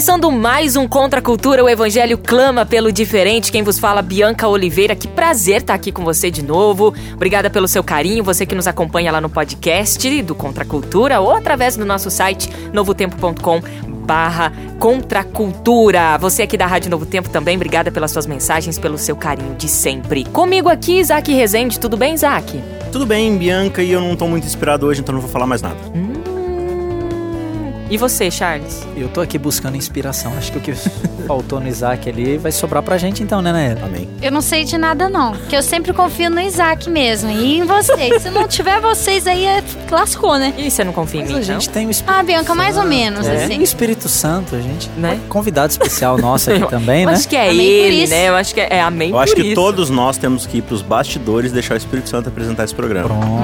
Começando mais um Contra a Cultura, o Evangelho clama pelo diferente. Quem vos fala, Bianca Oliveira. Que prazer estar aqui com você de novo. Obrigada pelo seu carinho, você que nos acompanha lá no podcast do Contra a Cultura ou através do nosso site novotempo.com barra Contra Cultura. Você aqui da Rádio Novo Tempo também, obrigada pelas suas mensagens, pelo seu carinho de sempre. Comigo aqui, Isaac Rezende. Tudo bem, Isaac? Tudo bem, Bianca, e eu não tô muito inspirado hoje, então não vou falar mais nada. Hum. E você, Charles? Eu tô aqui buscando inspiração. Acho que o que faltou no Isaac ali vai sobrar pra gente então, né, né? Amém. Eu não sei de nada, não. Porque eu sempre confio no Isaac mesmo. E em vocês. Se não tiver vocês aí, é... lascou, né? E você não confia em Mas mim, a gente não? tem o Espírito Ah, Bianca, mais ou menos, É, assim. o Espírito Santo, a gente. Né? Convidado especial nosso aqui também, né? acho que é Amém por ele, isso. né? Eu acho que é, é amém Eu acho por que isso. todos nós temos que ir pros bastidores e deixar o Espírito Santo apresentar esse programa. Pronto.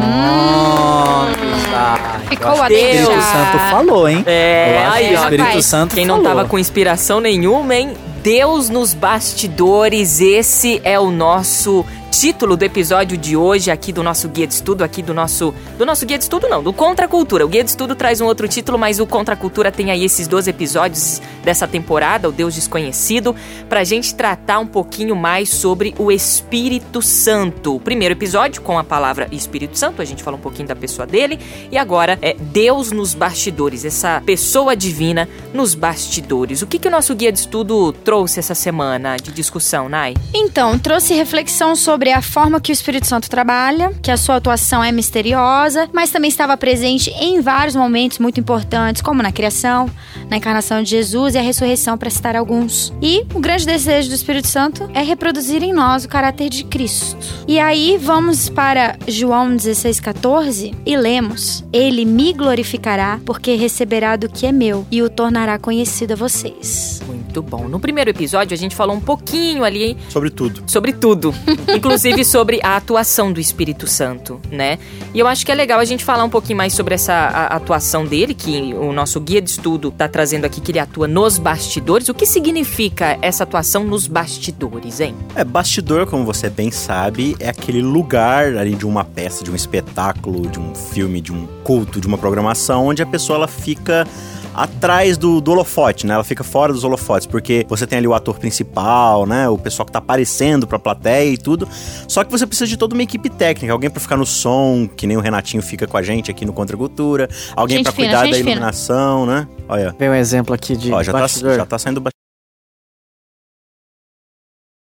Isaac. Ficou a O Espírito deixar. Santo falou, hein? É, aí, o ó. Espírito Rapaz, Santo Quem não falou. tava com inspiração nenhuma, hein? Deus nos bastidores, esse é o nosso título do episódio de hoje aqui do nosso guia de estudo, aqui do nosso do nosso guia de estudo não, do Contra Cultura. O guia de estudo traz um outro título, mas o Contra Cultura tem aí esses dois episódios dessa temporada, o Deus desconhecido, pra gente tratar um pouquinho mais sobre o Espírito Santo. O primeiro episódio com a palavra Espírito Santo, a gente falou um pouquinho da pessoa dele, e agora é Deus nos bastidores, essa pessoa divina nos bastidores. O que que o nosso guia de estudo trouxe essa semana de discussão, Nai? Então, trouxe reflexão sobre a forma que o Espírito Santo trabalha, que a sua atuação é misteriosa, mas também estava presente em vários momentos muito importantes, como na criação, na encarnação de Jesus e a ressurreição, para citar alguns. E o grande desejo do Espírito Santo é reproduzir em nós o caráter de Cristo. E aí vamos para João 16,14 e lemos: Ele me glorificará, porque receberá do que é meu e o tornará conhecido a vocês. Muito bom. No primeiro episódio a gente falou um pouquinho ali Sobre tudo. sobre tudo, inclusive sobre a atuação do Espírito Santo, né? E eu acho que é legal a gente falar um pouquinho mais sobre essa a- atuação dele, que o nosso guia de estudo tá trazendo aqui que ele atua nos bastidores. O que significa essa atuação nos bastidores, hein? É, bastidor, como você bem sabe, é aquele lugar ali de uma peça, de um espetáculo, de um filme, de um culto, de uma programação, onde a pessoa ela fica atrás do, do holofote, né? Ela fica fora dos holofotes, porque você tem ali o ator principal, né? O pessoal que tá aparecendo pra plateia e tudo. Só que você precisa de toda uma equipe técnica, alguém pra ficar no som, que nem o Renatinho fica com a gente aqui no Contra Cultura, alguém fina, cuidar da fina. iluminação, né? Olha, Vem um exemplo aqui de ó, já tá, já tá saindo.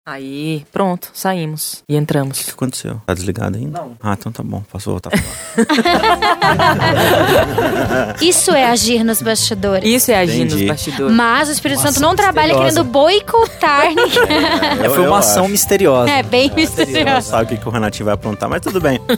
Aí, pronto, saímos e O entramos. que aconteceu? Tá desligado ainda? Não. Ah, então tá bom, posso voltar pra lá. Isso é agir nos bastidores. Isso é agir nos Entendi. bastidores. Mas o Espírito Nossa, Santo não trabalha misteriosa. querendo boicotar ninguém. É, foi uma ação misteriosa. É bem Não misterioso. sabe o que, que o Renatinho vai aprontar, mas tudo bem.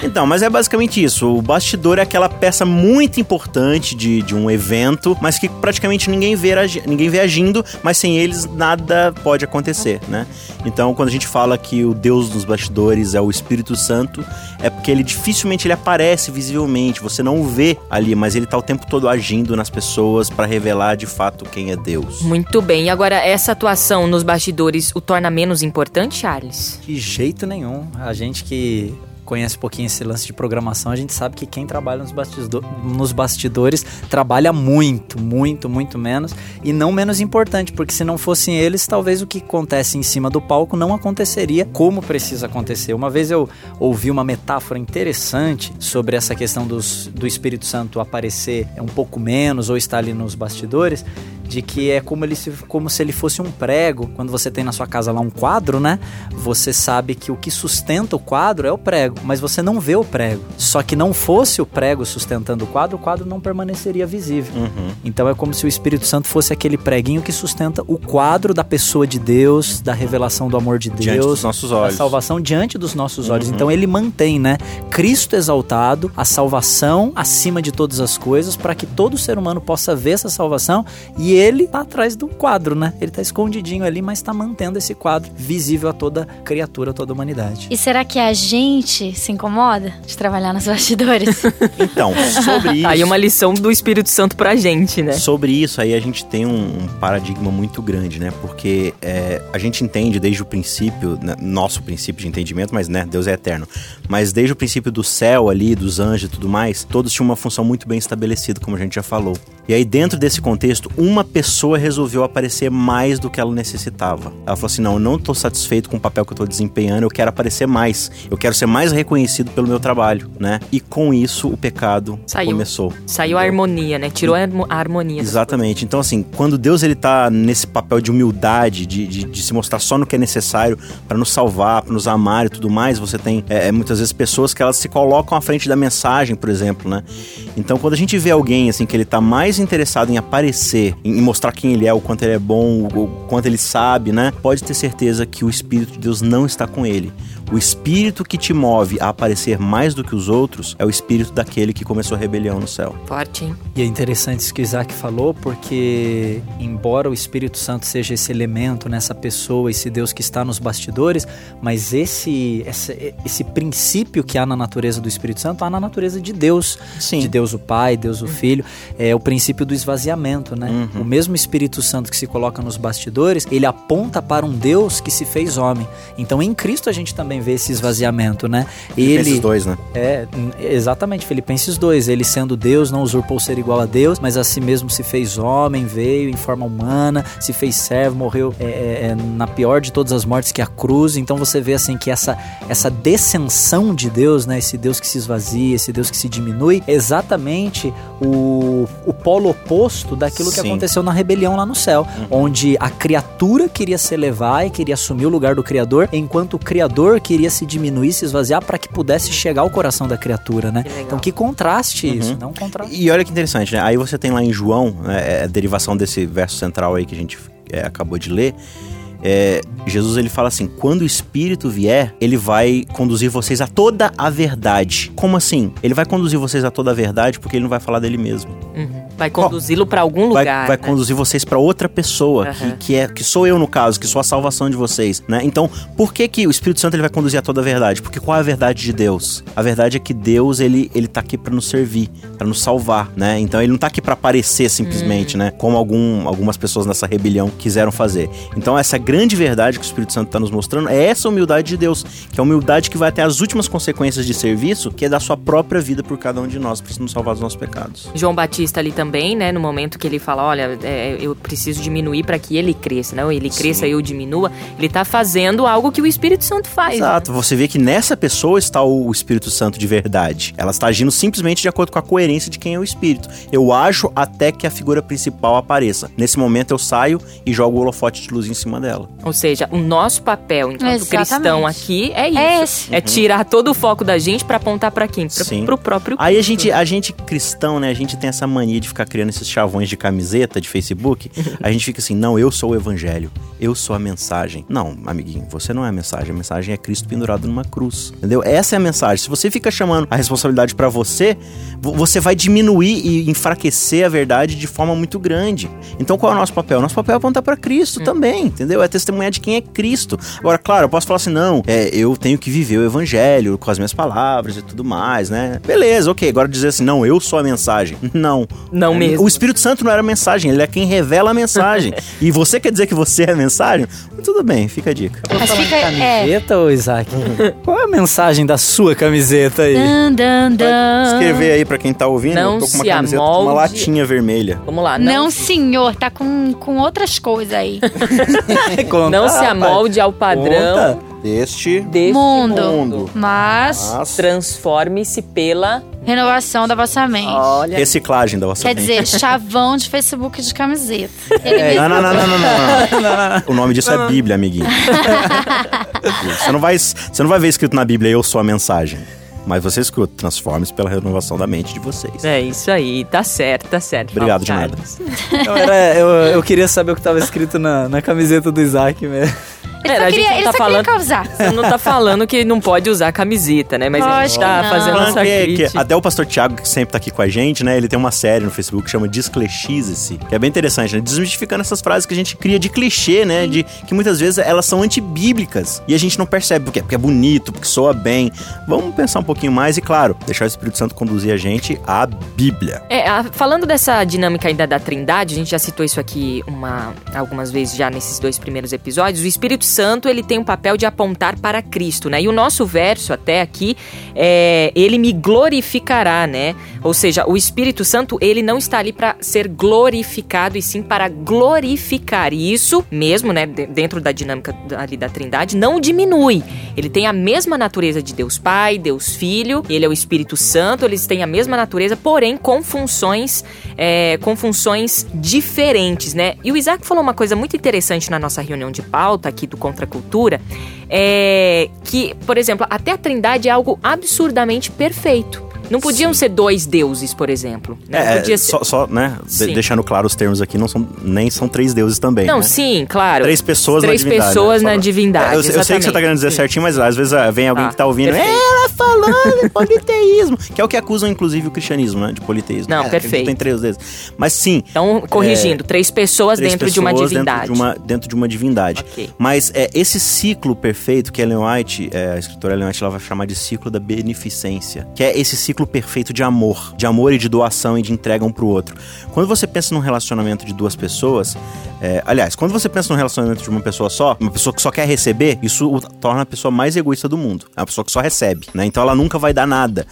Então, mas é basicamente isso. O bastidor é aquela peça muito importante de, de um evento, mas que praticamente ninguém vê, ninguém vê agindo, mas sem eles nada pode acontecer, né? Então, quando a gente fala que o Deus dos bastidores é o Espírito Santo, é porque ele dificilmente ele aparece visivelmente, você não o vê ali, mas ele tá o tempo todo agindo nas pessoas para revelar de fato quem é Deus. Muito bem. E agora, essa atuação nos bastidores o torna menos importante, Charles? De jeito nenhum. A gente que conhece um pouquinho esse lance de programação, a gente sabe que quem trabalha nos, bastido- nos bastidores trabalha muito, muito, muito menos e não menos importante, porque se não fossem eles, talvez o que acontece em cima do palco não aconteceria como precisa acontecer. Uma vez eu ouvi uma metáfora interessante sobre essa questão dos, do Espírito Santo aparecer um pouco menos ou estar ali nos bastidores, de que é como, ele se, como se ele fosse um prego. Quando você tem na sua casa lá um quadro, né? Você sabe que o que sustenta o quadro é o prego, mas você não vê o prego. Só que não fosse o prego sustentando o quadro, o quadro não permaneceria visível. Uhum. Então é como se o Espírito Santo fosse aquele preguinho que sustenta o quadro da pessoa de Deus, da revelação do amor de Diante Deus, dos nossos da olhos. salvação diante dos nossos olhos. Uhum. Então ele mantém, né? Cristo exaltado, a salvação acima de todas as coisas, para que todo ser humano possa ver essa salvação. E ele tá atrás do quadro, né? Ele tá escondidinho ali, mas tá mantendo esse quadro visível a toda criatura, a toda humanidade. E será que a gente se incomoda de trabalhar nos bastidores? Então, sobre isso. Aí uma lição do Espírito Santo pra gente, né? Sobre isso aí a gente tem um, um paradigma muito grande, né? Porque é, a gente entende desde o princípio, né, nosso princípio de entendimento, mas né, Deus é eterno. Mas desde o princípio do céu ali, dos anjos e tudo mais, todos tinham uma função muito bem estabelecida, como a gente já falou. E aí dentro desse contexto, uma pessoa resolveu aparecer mais do que ela necessitava. Ela falou assim: "Não, eu não tô satisfeito com o papel que eu tô desempenhando, eu quero aparecer mais. Eu quero ser mais reconhecido pelo meu trabalho", né? E com isso o pecado Saiu. começou. Saiu a harmonia, né? Tirou a harmo- a harmonia. Exatamente. Então, assim, quando Deus ele tá nesse papel de humildade, de, de, de se mostrar só no que é necessário para nos salvar, para nos amar e tudo mais, você tem é, muitas vezes pessoas que elas se colocam à frente da mensagem, por exemplo, né? Então, quando a gente vê alguém assim que ele tá mais interessado em aparecer, em em mostrar quem ele é, o quanto ele é bom, o, quanto ele sabe, né? Pode ter certeza que o Espírito de Deus não está com ele. O espírito que te move a aparecer mais do que os outros é o espírito daquele que começou a rebelião no céu. Forte, hein? E é interessante isso que o Isaac falou, porque embora o Espírito Santo seja esse elemento nessa pessoa, esse Deus que está nos bastidores, mas esse, esse, esse princípio que há na natureza do Espírito Santo, há na natureza de Deus. Sim. De Deus o Pai, Deus o Filho, é o princípio do esvaziamento, né? Uhum. O mesmo Espírito Santo que se coloca nos bastidores, ele aponta para um Deus que se fez homem. Então em Cristo a gente também vê esse esvaziamento, né? Esses dois, né? É, exatamente, Filipenses 2. Ele sendo Deus, não usurpou ser igual a Deus, mas a si mesmo se fez homem, veio em forma humana, se fez servo, morreu é, é, é, na pior de todas as mortes que é a cruz. Então você vê assim que essa, essa descensão de Deus, né? Esse Deus que se esvazia, esse Deus que se diminui, é exatamente o, o polo oposto daquilo que Sim. aconteceu na rebelião lá no céu, onde a criatura queria se elevar e queria assumir o lugar do Criador, enquanto o Criador queria se diminuir, se esvaziar para que pudesse chegar ao coração da criatura, né? Que. Então que contraste isso, não um contraste. E olha que interessante, né? Aí você tem lá em João, né, é a derivação desse verso central aí que a gente é, acabou de ler. É, Jesus ele fala assim: quando o Espírito vier, ele vai conduzir vocês a toda a verdade. Como assim? Ele vai conduzir vocês a toda a verdade porque ele não vai falar dele mesmo. Uhum. Vai conduzi-lo pra algum Vai, lugar. vai né? conduzir vocês para outra pessoa Aham. que, que é que sou eu no caso, que sou a salvação de vocês, né? Então, por que que o Espírito Santo ele vai conduzir a toda a verdade? Porque qual é a verdade de Deus? A verdade é que Deus ele ele tá aqui para nos servir, para nos salvar, né? Então ele não tá aqui para aparecer simplesmente, Hum. né? Como algum, algumas pessoas nessa rebelião quiseram fazer. Então essa grande verdade que o Espírito Santo tá nos mostrando é essa humildade de Deus, que é a humildade que vai até as últimas consequências de serviço, que é da sua própria vida por cada um de nós, para nos salvar dos nossos pecados. João Batista ali também, né? No momento que ele fala, olha, é, eu preciso diminuir para que ele cresça, não? Ele cresça, eu diminua. Ele tá fazendo algo que o Espírito Santo faz. né? Exato, você vê que nessa pessoa está o Espírito Santo de verdade. Ela está agindo simplesmente de acordo com a coerência de quem é o Espírito. Eu ajo até que a figura principal apareça. Nesse momento eu saio e jogo o holofote de luz em cima dela. Ou seja, o nosso papel enquanto Exatamente. cristão aqui é isso. É esse. É tirar todo o foco da gente para apontar para quem? Pra, Sim. pro próprio Aí a gente, a gente cristão, né, a gente tem essa mania de ficar criando esses chavões de camiseta de Facebook. A gente fica assim, não, eu sou o evangelho, eu sou a mensagem. Não, amiguinho, você não é a mensagem, a mensagem é Cristo pendurado numa cruz. Entendeu? Essa é a mensagem. Se você fica chamando a responsabilidade pra você, vo- você vai diminuir e enfraquecer a verdade de forma muito grande. Então qual é o nosso papel? Nosso papel é apontar pra Cristo também, entendeu? É testemunhar de quem é Cristo. Agora, claro, eu posso falar assim, não, é, eu tenho que viver o evangelho com as minhas palavras e tudo mais, né? Beleza, ok. Agora dizer assim, não, eu sou a mensagem. Não. Não mesmo. O Espírito Santo não era a mensagem, ele é quem revela a mensagem. e você quer dizer que você é a mensagem? Tudo bem, fica a dica. Mas fica. É. Camiseta, ô Isaac? Qual é a mensagem da sua camiseta aí? Dan, dan, dan. Escrever aí pra quem tá ouvindo, Não eu tô com uma se camiseta com uma amolde. latinha vermelha. Vamos lá. Não, senhor, tá com, com outras coisas aí. Conta, Não se rapaz. amolde ao padrão Conta. deste deste Mundo. mundo. Mas, Mas- Transforme-se pela. renovação da vossa mente. Olha. reciclagem da vossa Quer mente. dizer, chavão de Facebook de camiseta. É, não, não, não, não, não, não, não. O nome disso é Bíblia, amiguinho. você, não vai, você não vai ver escrito na Bíblia, eu sou a mensagem. Mas você escuta, transforme-se pela renovação da mente de vocês. É isso aí, tá certo, tá certo. Obrigado, de nada. Eu, era- eu, eu queria saber o que tava escrito na, na camiseta do Isaac mesmo. Ele Pera, só queria, ele tá só falando- queria causar. Você não tá falando que não pode usar camiseta, né? Mas a gente Lógico tá não. fazendo essa que, que crítica. até o pastor Tiago, que sempre tá aqui com a gente, né? Ele tem uma série no Facebook que chama Desclichize-se, que é bem interessante, né? Desmistificando essas frases que a gente cria de clichê, né? De que muitas vezes elas são antibíblicas. E a gente não percebe por quê? Porque é bonito, porque soa bem. Vamos pensar um pouquinho mais e, claro, deixar o Espírito Santo conduzir a gente à Bíblia. É, a- falando dessa dinâmica ainda da Trindade, a gente já citou isso aqui uma, algumas vezes já nesses dois primeiros episódios. O Espírito Santo ele tem um papel de apontar para Cristo, né? E o nosso verso até aqui é ele me glorificará, né? Ou seja, o Espírito Santo ele não está ali para ser glorificado e sim para glorificar. E isso mesmo, né? de- Dentro da dinâmica ali da Trindade, não diminui. Ele tem a mesma natureza de Deus Pai, Deus Filho. Ele é o Espírito Santo. Eles têm a mesma natureza, porém com funções, é, com funções diferentes, né? E o Isaac falou uma coisa muito interessante na nossa reunião de pauta aqui do Contra Cultura, é que, por exemplo, até a Trindade é algo absurdamente perfeito. Não podiam ser dois deuses, por exemplo. Né? É, Podia ser... só, só, né? de- Sim. deixando claro os termos aqui, não são, nem são três deuses também. Não, né? sim, claro. Três pessoas Três na divindade. pessoas né? na divindade, É, eu, eu sei que você tá querendo dizer Sim. certinho, mas às vezes ah, vem alguém Tá, que tá ouvindo. perfeito. Ela falando de politeísmo. que é o que acusam, inclusive, o cristianismo, né? De politeísmo. Não, é, perfeito. Tem três deuses. Mas sim. Então, corrigindo, três pessoas três dentro de uma pessoas divindade. Dentro de uma, dentro de uma divindade. Ok. Mas é, esse ciclo perfeito que Ellen White, é, a escritora Ellen White, ela vai chamar de ciclo da beneficência. Que é esse ciclo perfeito de amor. De amor e de doação e de entrega um pro outro. Quando você pensa num relacionamento de duas pessoas, é, aliás, quando você pensa num relacionamento de uma pessoa só, uma pessoa que só quer receber, isso torna a pessoa mais egoísta do mundo. É uma pessoa que só recebe, né? Então ela nunca vai dar nada.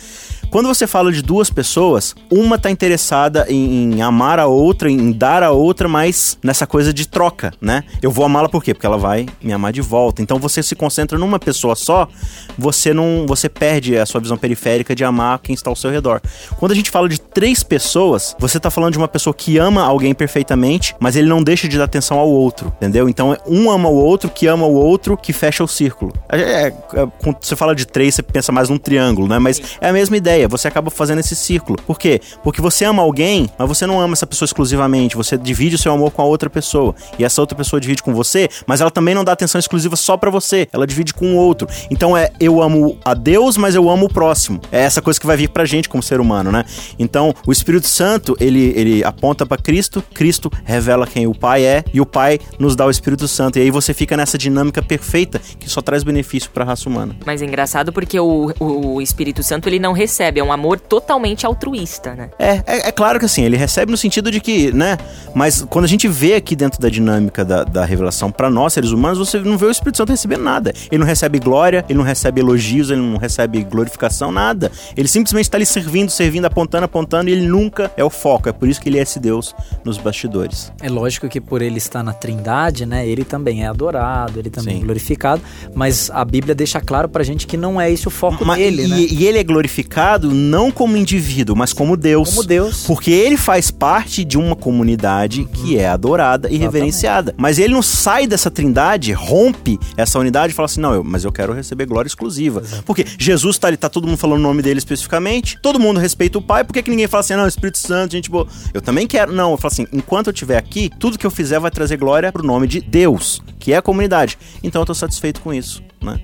Quando você fala de duas pessoas, uma tá interessada em, em amar a outra, em dar a outra, mas nessa coisa de troca, né? Eu vou amá-la por quê? Porque ela vai me amar de volta. Então você se concentra numa pessoa só, você não, você perde a sua visão periférica de amar quem está ao seu redor. Quando a gente fala de três pessoas, você tá falando de uma pessoa que ama alguém perfeitamente, mas ele não deixa de dar atenção ao outro, entendeu? Então um ama o outro, que ama o outro, que fecha o círculo. É, é, é, quando você fala de três, você pensa mais num triângulo, né? Mas é a mesma ideia, você acaba fazendo esse círculo. Por quê? Porque você ama alguém, mas você não ama essa pessoa exclusivamente, você divide o seu amor com a outra pessoa. E essa outra pessoa divide com você, mas ela também não dá atenção exclusiva só pra você, ela divide com o outro. Então é eu amo a Deus, mas eu amo o próximo. É essa coisa que vai vir pra gente como ser humano, né? Então, o Espírito Santo, ele, ele aponta pra Cristo, Cristo revela quem o Pai é e o Pai nos dá o Espírito Santo. E aí você fica nessa dinâmica perfeita que só traz benefício pra raça humana. Mas é engraçado porque o, o Espírito Santo ele não recebe, é um amor totalmente altruísta, né? É, é, é claro que assim, ele recebe no sentido de que, né? Mas quando a gente vê aqui dentro da dinâmica da, da revelação pra nós, seres humanos, você não vê o Espírito Santo recebendo nada. Ele não recebe glória, ele não recebe elogios, ele não recebe glorificação, nada. Ele simplesmente tá ali servindo, servindo, apontando, apontando, e ele nunca é o foco. É por isso que ele é esse Deus nos bastidores. É lógico que por ele estar na Trindade, né, ele também é adorado, ele também Sim. é glorificado, mas a Bíblia deixa claro pra gente que não é esse o foco Mas- dele, e, né? e ele é glorificado não como indivíduo, mas como Deus. Como Deus. Porque ele faz parte de uma comunidade que é adorada e reverenciada. Mas ele não sai dessa trindade, rompe essa unidade e fala assim: não, eu, mas eu quero receber glória exclusiva. Porque Jesus tá ali, tá todo mundo falando o nome dele especificamente, todo mundo respeita o Pai, por que, que ninguém fala assim, não, Espírito Santo, gente boa. Eu também quero. Não, eu falo assim: enquanto eu estiver aqui, tudo que eu fizer vai trazer glória pro nome de Deus, que é a comunidade. Então eu tô satisfeito com isso, né?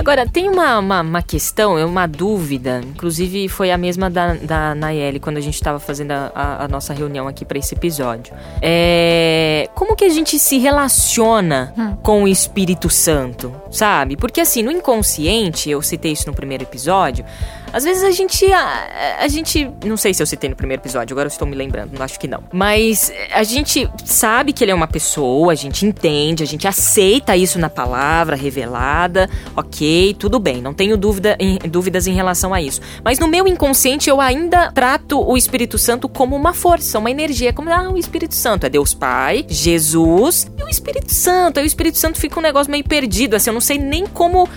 Agora, tem uma, uma, uma questão, é uma dúvida, inclusive foi a mesma da, da Nayeli quando a gente estava fazendo a, a- a nossa reunião aqui para esse episódio. É, como que a gente se relaciona com o Espírito Santo, sabe? Porque assim, no inconsciente, eu citei isso no primeiro episódio, às vezes a gente. A, a gente. Não sei se eu citei no primeiro episódio, agora eu estou me lembrando, acho que não. Mas a gente sabe que ele é uma pessoa, a gente entende, a gente aceita isso na palavra revelada, ok, tudo bem, não tenho dúvida em- dúvidas em relação a isso. Mas no meu inconsciente eu ainda trato o Espírito Santo como uma força, uma energia, como ah, o Espírito Santo é Deus Pai, Jesus e o Espírito Santo. Aí o Espírito Santo fica um negócio meio perdido, assim, eu não sei nem como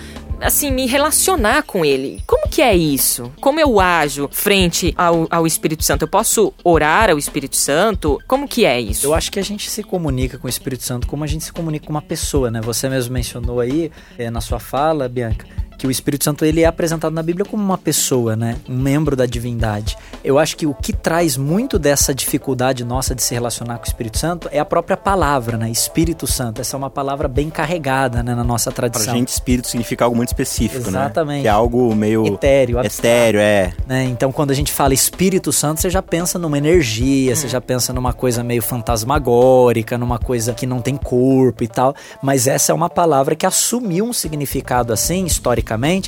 assim, me relacionar com ele. Como que é isso? Como eu ajo frente ao, ao Espírito Santo? Eu posso orar ao Espírito Santo? Como que é isso? Eu acho que a gente se comunica com o Espírito Santo como a gente se comunica com uma pessoa, né? Você mesmo mencionou aí é, na sua fala, Bianca, que o Espírito Santo ele é apresentado na Bíblia como uma pessoa, né? Um membro da divindade. Eu acho que o que traz muito dessa dificuldade nossa de se relacionar com o Espírito Santo é a própria palavra, né? Espírito Santo. Essa é uma palavra bem carregada, né, na nossa tradição. Pra gente, espírito significa algo muito específico, Exatamente. né? Que é algo meio etéreo, abstrato, etéreo, é. Né? Então, quando a gente fala Espírito Santo, você já pensa numa energia, Hum. você já pensa numa coisa meio fantasmagórica, numa coisa que não tem corpo e tal. Mas essa é uma palavra que assumiu um significado assim, historicamente,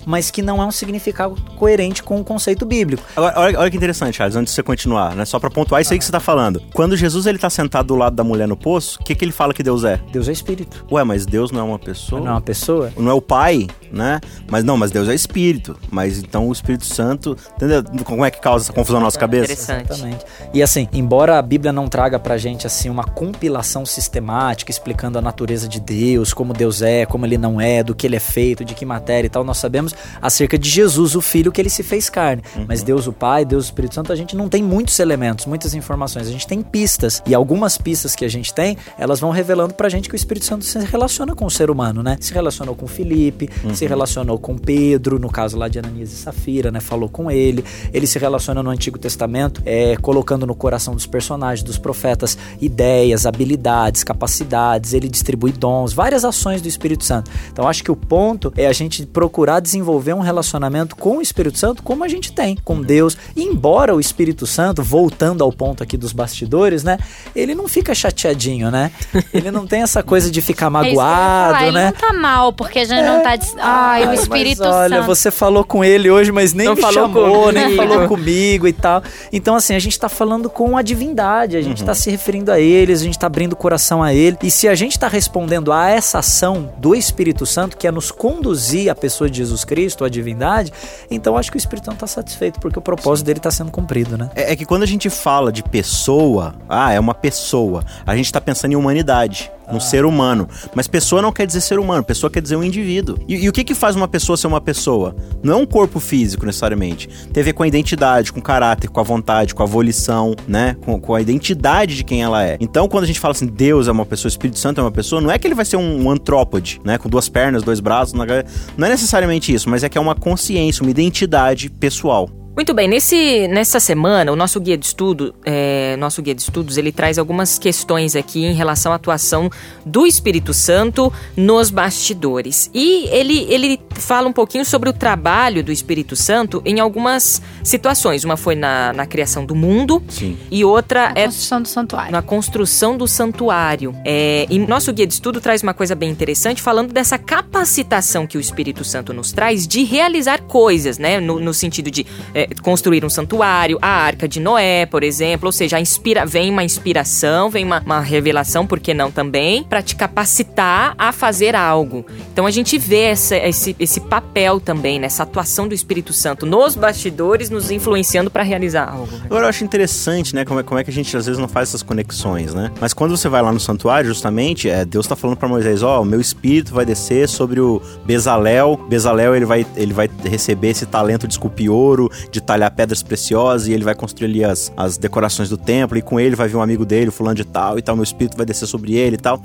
mas que não é um significado coerente com o conceito bíblico. Agora, olha, olha que interessante, Charles, antes de você continuar, né? Só pra pontuar isso aí que você tá falando. Quando Jesus ele tá sentado do lado da mulher no poço, o que, que ele fala que Deus é? Deus é espírito. Ué, mas Deus não é uma pessoa? Não é uma pessoa? Não é o Pai, né? Mas não, mas Deus é Espírito. Mas então o Espírito Santo. Entendeu? Como é que causa essa confusão na nossa cabeça? Interessante. Exatamente. E assim, embora a Bíblia não traga pra gente assim uma compilação sistemática explicando a natureza de Deus, como Deus é, como ele não é, do que ele é feito, de que matéria e tal, nós sabemos acerca de Jesus, o filho que ele se fez carne. Mas Deus o Pai, Deus o Espírito Santo, a gente não tem muitos elementos, muitas informações, a gente tem pistas. E algumas pistas que a gente tem, elas vão revelando pra gente que o Espírito Santo se relaciona com o ser humano, né? Se relacionou com Felipe, se relacionou com Pedro, no caso lá de Ananias e Safira, né? Falou com ele. Ele se relaciona no Antigo Testamento, é, colocando no coração dos personagens, dos profetas, ideias, habilidades, capacidades. Ele distribui dons, várias ações do Espírito Santo. Então acho que o ponto é a gente procurar desenvolver um relacionamento com o Espírito Santo como a gente tem com Deus. E embora o Espírito Santo, voltando ao ponto aqui dos bastidores, né? Ele não fica chateadinho, né? Ele não tem essa coisa de ficar É isso que eu ia falar, magoado, ele né? não tá mal, porque a gente não tá. Ai, o Espírito mas olha, Santo. você falou com ele hoje, mas nem Não me falou chamou, nem comigo. falou comigo e tal. Então, assim, a gente tá falando com a divindade, a gente tá se referindo a eles, a gente tá abrindo o coração a ele. E se a gente tá respondendo a essa ação do Espírito Santo, que é nos conduzir à pessoa de Jesus Cristo, a divindade, então acho que o Espírito Santo tá satisfeito, porque o propósito dele tá sendo cumprido, né? É, é que quando a gente fala de pessoa, ah, é uma pessoa, a gente tá pensando em humanidade. No ser humano. Mas pessoa não quer dizer ser humano, pessoa quer dizer um indivíduo. E, e o que que faz uma pessoa ser uma pessoa? Não é um corpo físico, necessariamente. Tem a ver com a identidade, com o caráter, com a vontade, com a volição, né? Com, com a identidade de quem ela é. Então, quando a gente fala assim, Deus é uma pessoa, Espírito Santo é uma pessoa, não é que ele vai ser um, um antrópode, né? Com duas pernas, dois braços. Não é não é necessariamente isso, mas é que é uma consciência, uma identidade pessoal. Muito bem, nesse, nessa semana, o nosso guia de estudo, é, nosso guia de estudos, ele traz algumas questões aqui em relação à atuação do Espírito Santo nos bastidores. E ele, ele fala um pouquinho sobre o trabalho do Espírito Santo em algumas situações. Uma foi na, na criação do mundo Sim. e outra A é construção do santuário. na construção do santuário. É, e nosso guia de estudo traz uma coisa bem interessante, falando dessa capacitação que o Espírito Santo nos traz de realizar coisas, né? No, no sentido de é, construir um santuário, a arca de Noé, por exemplo. Ou seja, a inspira, vem uma inspiração, vem uma, uma revelação, por que não também, para te capacitar a fazer algo. Então a gente vê essa- esse, esse papel também, nessa atuação do Espírito Santo nos bastidores, nos influenciando para realizar algo. Agora eu acho interessante, né, como é, como é que a gente às vezes não faz essas conexões, né? Mas quando você vai lá no santuário, justamente, é, Deus tá falando pra Moisés, ó, o meu espírito vai descer sobre o Bezalel. Bezalel, ele vai, ele vai receber esse talento de esculpir ouro, de talhar pedras preciosas, e ele vai construir ali as, as decorações do templo, e com ele vai vir um amigo dele, fulano de tal, e tal, meu espírito vai descer sobre ele e tal.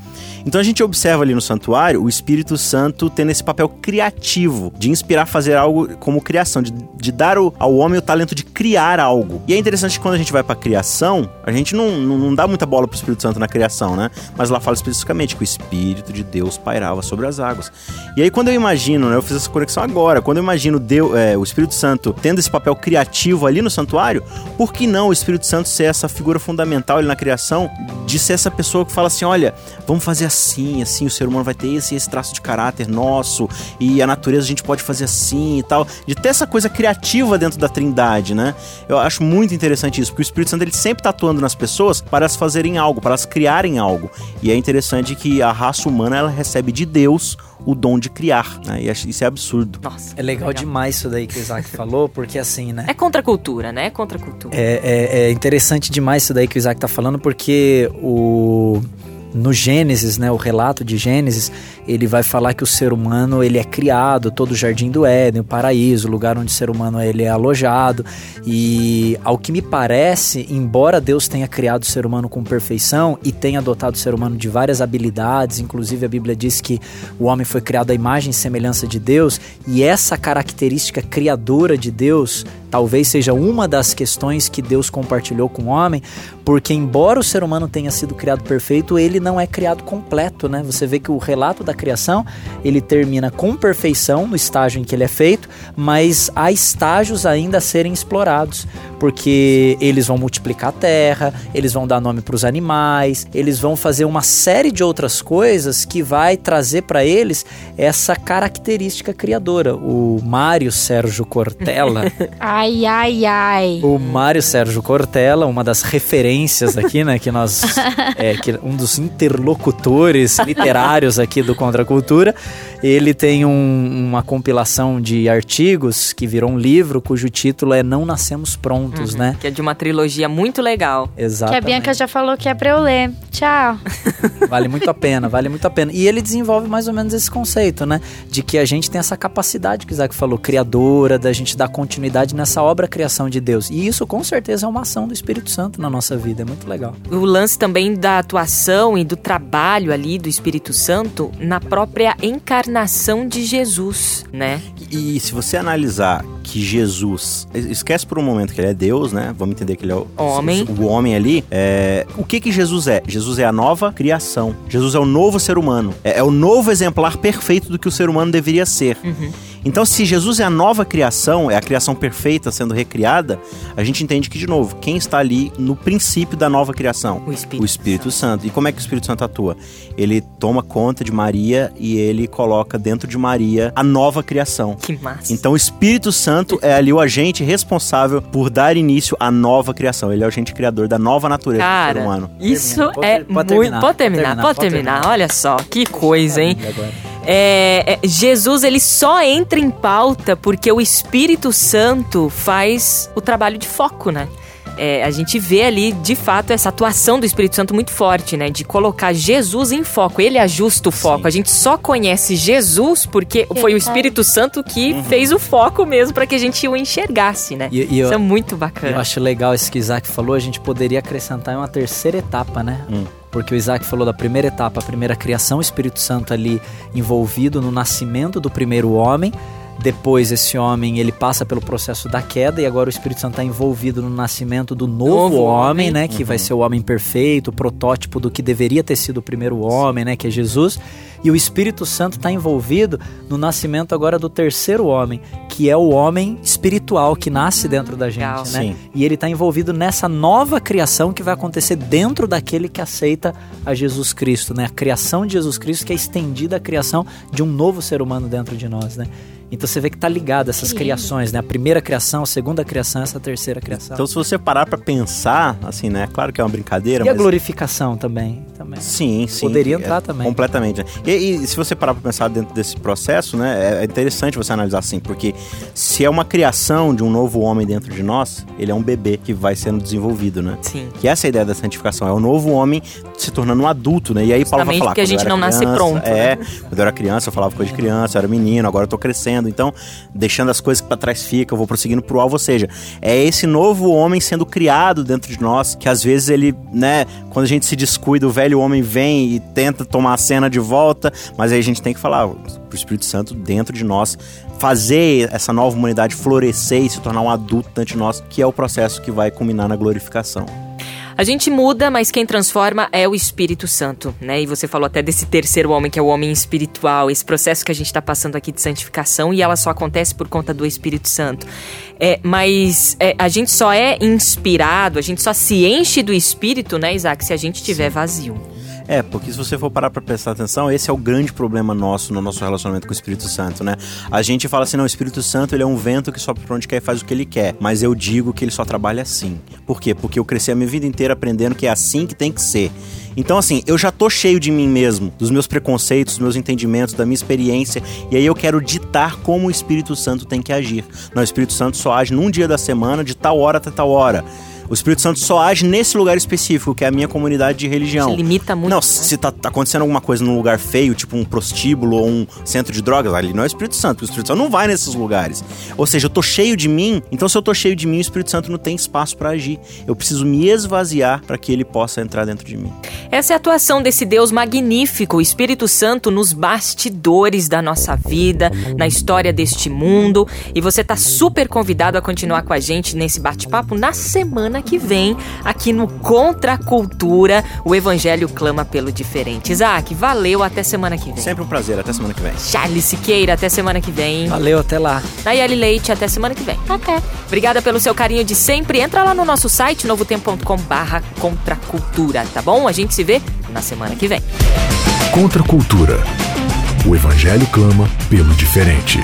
Então a gente observa ali no santuário o Espírito Santo tendo esse papel criativo, de inspirar a fazer algo como criação, de, de dar o- ao homem o talento de criar algo. E é interessante que quando a gente vai pra criação, a gente não, não, não dá muita bola pro Espírito Santo na criação, né? Mas lá fala especificamente que o Espírito de Deus pairava sobre as águas. E aí quando eu imagino, né, eu fiz essa conexão agora, quando eu imagino Deus, é, o Espírito Santo tendo esse papel criativo ali no santuário, por que não o Espírito Santo ser essa figura fundamental ali na criação, de ser essa pessoa que fala assim, olha, vamos fazer assim, assim, o ser humano vai ter esse esse traço de caráter nosso, e a natureza a gente pode fazer assim e tal, de ter essa coisa criativa dentro da trindade, né? Eu acho muito interessante isso, porque o Espírito Santo ele sempre tá atuando nas pessoas para elas fazerem algo, para elas criarem algo. E é interessante que a raça humana ela recebe de Deus o dom de criar, né? E isso é absurdo. Nossa. É legal demais isso daí que o Isaac falou, porque assim, né? É contra a cultura, né? É contra a cultura. É, é- é interessante demais isso daí que o Isaac tá falando, porque o, no Gênesis, né, o relato de Gênesis, ele vai falar que o ser humano ele é criado, todo o jardim do Éden, o paraíso, o lugar onde o ser humano ele é alojado. E ao que me parece, embora Deus tenha criado o ser humano com perfeição e tenha dotado o ser humano de várias habilidades, inclusive a Bíblia diz que o homem foi criado à imagem e semelhança de Deus, e essa característica criadora de Deus talvez seja uma das questões que Deus compartilhou com o homem, porque embora o ser humano tenha sido criado perfeito, ele não é criado completo, né? Você vê que o relato da criação, ele termina com perfeição no estágio em que ele é feito, mas há estágios ainda a serem explorados, porque eles vão multiplicar a terra, eles vão dar nome para os animais, eles vão fazer uma série de outras coisas que vai trazer para eles essa característica criadora. O Mário Sérgio Cortella Ai, ai, ai. o Mário Sérgio Cortella, uma das referências aqui, né? Que nós. É, que um dos interlocutores literários aqui do Contra Cultura. Ele tem um- uma compilação de artigos que virou um livro cujo título é Não Nascemos Prontos, né? Que é de uma trilogia muito legal. Que Exatamente. a Bianca já falou que é pra eu ler. Tchau. Vale muito a pena, vale muito a pena. E ele desenvolve mais ou menos esse conceito, né? De que a gente tem essa capacidade que o Isaac falou, criadora, da gente dar continuidade nessa obra criação de Deus. E isso com certeza é uma ação do Espírito Santo na nossa vida, é muito legal. O lance também da atuação e do trabalho ali do Espírito Santo na própria encarnação de Jesus, né? E se você analisar que Jesus, esquece por um momento que ele é Deus, né? Vamos entender que ele é o Homem. O homem ali. É, o que que Jesus é? Jesus é a nova criação. Jesus é o novo ser humano. É, é o novo exemplar perfeito do que o ser humano deveria ser. Então, se Jesus é a nova criação, é a criação perfeita sendo recriada, a gente entende que, de novo, quem está ali no princípio da nova criação? O Espírito O Espírito Santo. E como é que o Espírito Santo atua? Ele toma conta de Maria e ele coloca dentro de Maria a nova criação. Que massa. Então o Espírito Santo é ali o agente responsável por dar início à nova criação. Ele é o agente criador da nova natureza do ser Cara, humano. isso. Pode- é pode muito. terminar, pode terminar, pode pode terminar, terminar. pode Olha só, que coisa, hein? Agora? É, é, Jesus ele só entra em pauta porque o Espírito Santo faz o trabalho de foco, né? É, a gente vê ali, de fato, essa atuação do Espírito Santo muito forte, né? De colocar Jesus em foco. Ele ajusta o foco. Sim. A gente só conhece Jesus porque foi o Espírito Santo que Uhum. fez o foco mesmo para que a gente o enxergasse, né? E- e eu- Isso é muito Eu bacana. acho legal isso que o Isaac falou, a gente poderia acrescentar em uma terceira etapa, né? Hum. Porque o Isaac falou da primeira etapa, a primeira criação, o Espírito Santo ali envolvido no nascimento do primeiro homem. Depois esse homem ele passa pelo processo da queda e agora o Espírito Santo está envolvido no nascimento do novo, Novo homem, homem. né? Que vai ser o homem perfeito, o protótipo do que deveria ter sido o primeiro homem, né? Que é Jesus. E o Espírito Santo está envolvido no nascimento agora do terceiro homem, que é o homem espiritual que nasce dentro da gente, Legal. né? Sim. E ele está envolvido nessa nova criação que vai acontecer dentro daquele que aceita a Jesus Cristo, né? A criação de Jesus Cristo que é estendida à criação de um novo ser humano dentro de nós, né? Então você vê que tá ligado essas criações, né? A primeira criação, a segunda criação, essa terceira criação. Então, se você parar pra pensar, assim, né? Claro que é uma brincadeira, e a mas. glorificação também, também. Sim, sim. Poderia É, entrar também. Completamente. né? E, e se você parar pra pensar dentro desse processo, né? É interessante você analisar assim, porque se é uma criação de um novo homem dentro de nós, ele é um bebê que vai sendo desenvolvido, né? Sim. Que essa é a ideia da santificação, é o novo homem se tornando um adulto, né? E aí Paulo vai falar. porque a gente não nasce criança, pronto, É, né? quando eu era criança, eu falava coisa de criança, eu era menino, agora eu tô crescendo. Então, deixando as coisas que pra trás ficam, vou prosseguindo pro alvo. Ou seja, é esse novo homem sendo criado dentro de nós, que às vezes ele, né, quando a gente se descuida, o velho homem vem e tenta tomar a cena de volta, mas aí a gente tem que falar pro Espírito Santo dentro de nós fazer essa nova humanidade florescer e se tornar um adulto dentro de nós, que é o processo que vai culminar na glorificação. A gente muda, mas quem transforma é o Espírito Santo, né? E você falou até desse terceiro homem, que é o homem espiritual, esse processo que a gente está passando aqui de santificação, e ela só acontece por conta do Espírito Santo. É, mas é, a gente só é inspirado, a gente só se enche do Espírito, né, Isaac, se a gente estiver vazio. É, porque se você for parar pra prestar atenção, esse é o grande problema nosso no nosso relacionamento com o Espírito Santo, né? A gente fala assim, não, o Espírito Santo ele é um vento que sopra pra onde quer e faz o que ele quer. Mas eu digo que ele só trabalha assim. Por quê? Porque eu cresci a minha vida inteira aprendendo que é assim que tem que ser. Então, assim, eu já tô cheio de mim mesmo, dos meus preconceitos, dos meus entendimentos, da minha experiência, e aí eu quero ditar como o Espírito Santo tem que agir. Não, o Espírito Santo só age num dia da semana, de tal hora até tal hora. O Espírito Santo só age nesse lugar específico, que é a minha comunidade de religião. Te limita muito. Não, né? se tá, tá acontecendo alguma coisa num lugar feio, tipo um prostíbulo ou um centro de drogas, ali não é o Espírito Santo, porque o Espírito Santo não vai nesses lugares. Ou seja, eu tô cheio de mim, então se eu tô cheio de mim, o Espírito Santo não tem espaço pra agir. Eu preciso me esvaziar para que ele possa entrar dentro de mim. Essa é a atuação desse Deus magnífico, o Espírito Santo, nos bastidores da nossa vida, na história deste mundo. E você tá super convidado a continuar com a gente nesse bate-papo na semana que vem, aqui no Contra a Cultura. O Evangelho clama pelo diferente. Isaac, valeu, até semana que vem. Sempre um prazer, até semana que vem. Charles Siqueira, até semana que vem. Valeu, até lá. Nayeli Leite, até semana que vem. Até. Obrigada pelo seu carinho de sempre. Entra lá no nosso site, novotempo.com barra contracultura, tá bom? A gente se vê na semana que vem. Contra a cultura. O Evangelho clama pelo diferente.